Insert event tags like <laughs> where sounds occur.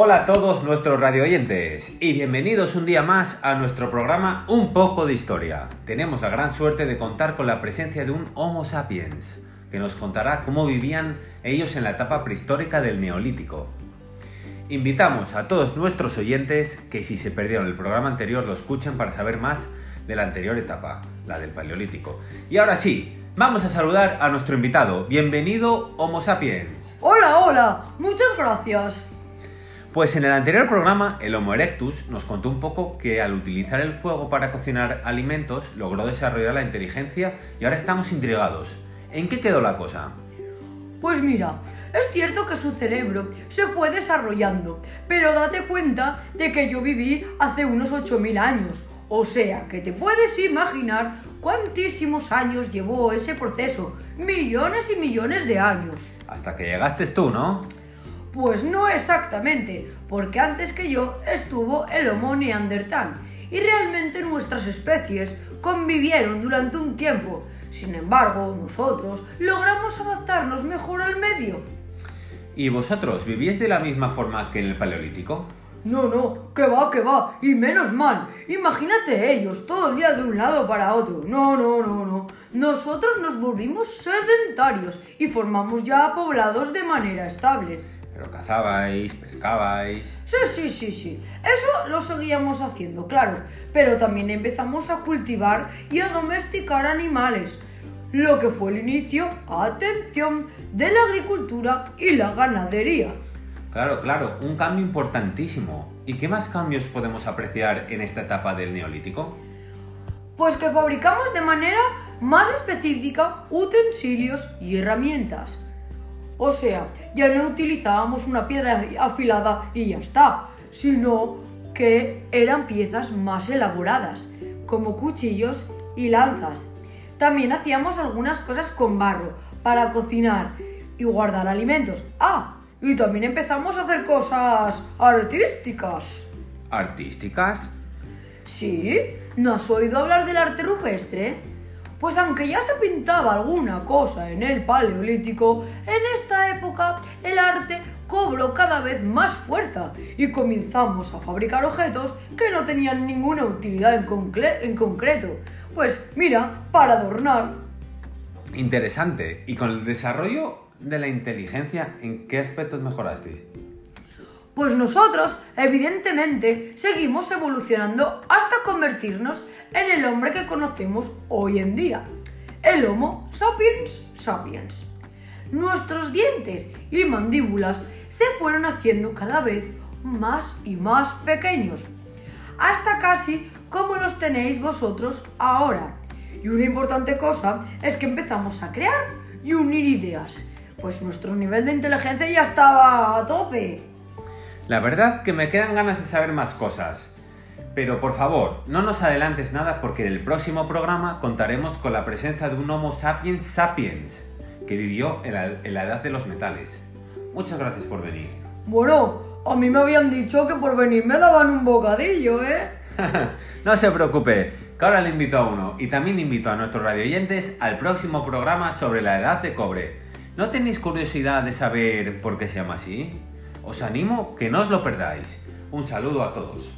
Hola a todos nuestros radio oyentes y bienvenidos un día más a nuestro programa Un poco de historia. Tenemos la gran suerte de contar con la presencia de un Homo sapiens, que nos contará cómo vivían ellos en la etapa prehistórica del Neolítico. Invitamos a todos nuestros oyentes que si se perdieron el programa anterior lo escuchen para saber más de la anterior etapa, la del Paleolítico. Y ahora sí, vamos a saludar a nuestro invitado. Bienvenido Homo sapiens. Hola, hola, muchas gracias. Pues en el anterior programa, el Homo erectus nos contó un poco que al utilizar el fuego para cocinar alimentos logró desarrollar la inteligencia y ahora estamos intrigados. ¿En qué quedó la cosa? Pues mira, es cierto que su cerebro se fue desarrollando, pero date cuenta de que yo viví hace unos 8.000 años. O sea, que te puedes imaginar cuántísimos años llevó ese proceso. Millones y millones de años. Hasta que llegaste tú, ¿no? Pues no exactamente, porque antes que yo estuvo el Homo neandertal y realmente nuestras especies convivieron durante un tiempo. Sin embargo, nosotros logramos adaptarnos mejor al medio. ¿Y vosotros vivís de la misma forma que en el Paleolítico? No, no, que va, que va, y menos mal. Imagínate ellos todo el día de un lado para otro. No, no, no, no. Nosotros nos volvimos sedentarios y formamos ya poblados de manera estable. Pero cazabais, pescabais. Sí, sí, sí, sí. Eso lo seguíamos haciendo, claro. Pero también empezamos a cultivar y a domesticar animales. Lo que fue el inicio, atención, de la agricultura y la ganadería. Claro, claro, un cambio importantísimo. ¿Y qué más cambios podemos apreciar en esta etapa del Neolítico? Pues que fabricamos de manera más específica utensilios y herramientas. O sea, ya no utilizábamos una piedra afilada y ya está, sino que eran piezas más elaboradas, como cuchillos y lanzas. También hacíamos algunas cosas con barro para cocinar y guardar alimentos. Ah, y también empezamos a hacer cosas artísticas. ¿Artísticas? Sí, ¿no has oído hablar del arte rupestre? Pues aunque ya se pintaba alguna cosa en el Paleolítico, en esta época el arte cobró cada vez más fuerza y comenzamos a fabricar objetos que no tenían ninguna utilidad en, concreto. Pues mira, para adornar. Interesante. ¿Y con el desarrollo de la inteligencia, en qué aspectos mejorasteis? Pues nosotros, evidentemente, seguimos evolucionando hasta convertirnos en el hombre que conocemos hoy en día, el Homo sapiens sapiens. Nuestros dientes y mandíbulas se fueron haciendo cada vez más y más pequeños, hasta casi como los tenéis vosotros ahora. Y una importante cosa es que empezamos a crear y unir ideas, pues nuestro nivel de inteligencia ya estaba a tope. La verdad que me quedan ganas de saber más cosas. Pero por favor, no nos adelantes nada porque en el próximo programa contaremos con la presencia de un Homo sapiens sapiens que vivió en la, edad de los metales. Muchas gracias por venir. Bueno, a mí me habían dicho que por venir me daban un bocadillo, ¿eh? <laughs> no se preocupe, que ahora le invito a uno y también invito a nuestros radioyentes al próximo programa sobre la edad de cobre. ¿No tenéis curiosidad de saber por qué se llama así? Os animo que no os lo perdáis. Un saludo a todos.